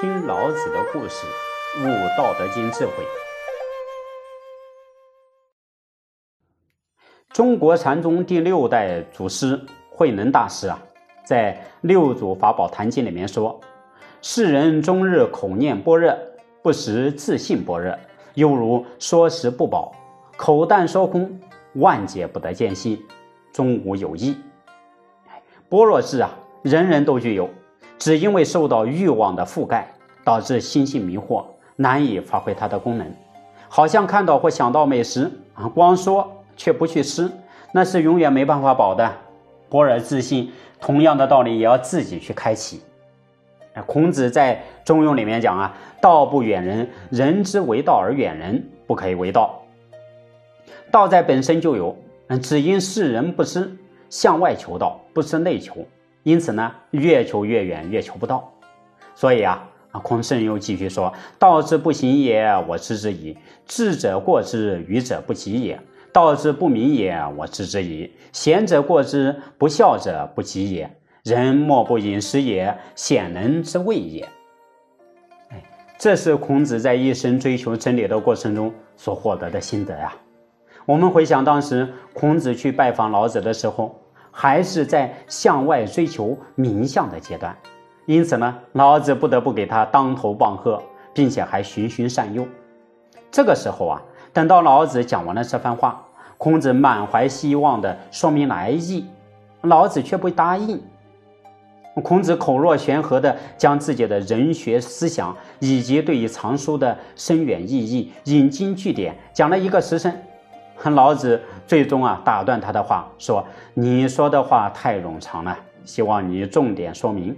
听老子的故事，悟《道德经》智慧。中国禅宗第六代祖师慧能大师啊，在《六祖法宝坛经》里面说：“世人终日口念般若，不识自性般若，犹如说食不饱，口淡说空，万劫不得见性，终无有益。”般若智啊，人人都具有。只因为受到欲望的覆盖，导致心性迷惑，难以发挥它的功能。好像看到或想到美食啊，光说却不去吃，那是永远没办法保的。博尔自信，同样的道理也要自己去开启。孔子在《中庸》里面讲啊：“道不远人，人之为道而远人，不可以为道。道在本身就有，只因世人不知，向外求道，不知内求。”因此呢，越求越远，越求不到。所以啊，啊，孔圣又继续说：“道之不行也，我知之矣；智者过之，愚者不及也；道之不明也，我知之矣；贤者过之，不孝者不及也。人莫不饮食也，鲜能之谓也。”哎，这是孔子在一生追求真理的过程中所获得的心得呀。我们回想当时孔子去拜访老子的时候。还是在向外追求名相的阶段，因此呢，老子不得不给他当头棒喝，并且还循循善诱。这个时候啊，等到老子讲完了这番话，孔子满怀希望的说明来意，老子却不答应。孔子口若悬河的将自己的人学思想以及对于藏书的深远意义引经据典讲了一个时辰。老子最终啊打断他的话，说：“你说的话太冗长了，希望你重点说明。”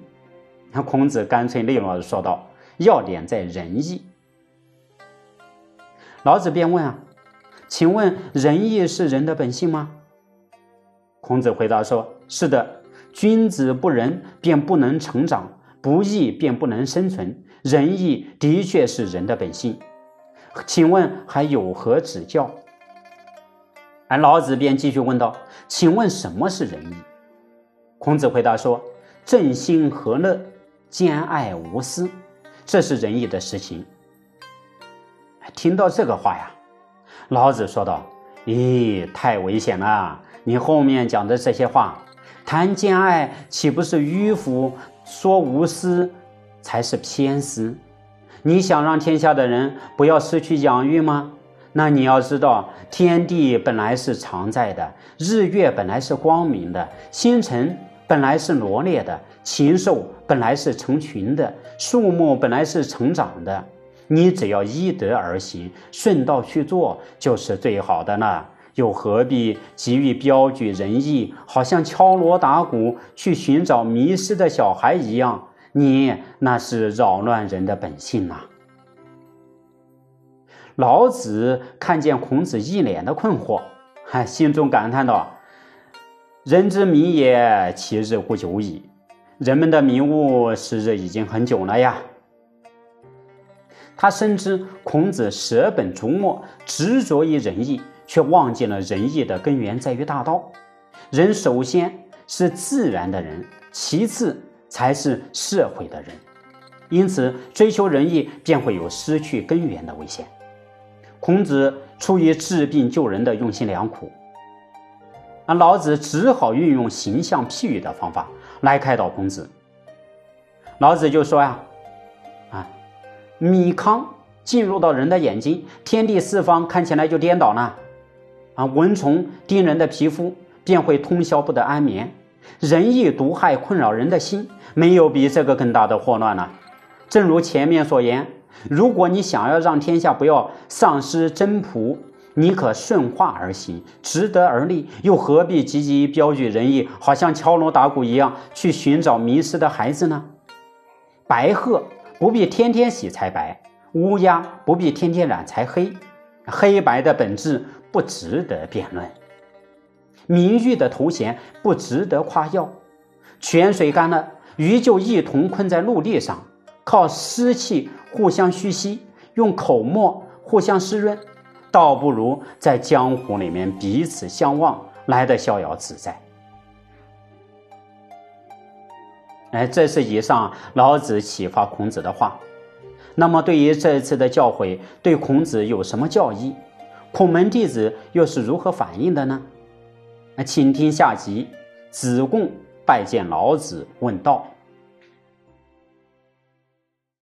那孔子干脆利落的说道：“要点在仁义。”老子便问啊：“请问仁义是人的本性吗？”孔子回答说：“是的，君子不仁，便不能成长；不义，便不能生存。仁义的确是人的本性，请问还有何指教？”而老子便继续问道：“请问什么是仁义？”孔子回答说：“正心和乐，兼爱无私，这是仁义的实情。”听到这个话呀，老子说道：“咦，太危险了！你后面讲的这些话，谈兼爱岂不是迂腐？说无私才是偏私。你想让天下的人不要失去养育吗？”那你要知道，天地本来是常在的，日月本来是光明的，星辰本来是罗列的，禽兽本来是成群的，树木本来是成长的。你只要依德而行，顺道去做，就是最好的了。又何必急于标举仁义，好像敲锣打鼓去寻找迷失的小孩一样？你那是扰乱人的本性呐！老子看见孔子一脸的困惑，还 心中感叹道：“人之迷也，其日乎久矣。人们的迷雾时日已经很久了呀。”他深知孔子舍本逐末，执着于仁义，却忘记了仁义的根源在于大道。人首先是自然的人，其次才是社会的人。因此，追求仁义便会有失去根源的危险。孔子出于治病救人的用心良苦，那老子只好运用形象譬喻的方法来开导孔子。老子就说呀：“啊，米糠进入到人的眼睛，天地四方看起来就颠倒了；啊，蚊虫叮人的皮肤，便会通宵不得安眠。仁义毒害困扰人的心，没有比这个更大的祸乱了。正如前面所言。”如果你想要让天下不要丧失真仆，你可顺化而行，值得而立，又何必积极标举仁义，好像敲锣打鼓一样去寻找迷失的孩子呢？白鹤不必天天洗才白，乌鸦不必天天染才黑，黑白的本质不值得辩论，名誉的头衔不值得夸耀。泉水干了，鱼就一同困在陆地上。靠湿气互相虚息，用口沫互相湿润，倒不如在江湖里面彼此相望来的逍遥自在。哎，这是以上老子启发孔子的话。那么，对于这次的教诲，对孔子有什么教义？孔门弟子又是如何反应的呢？请听下集：子贡拜见老子，问道。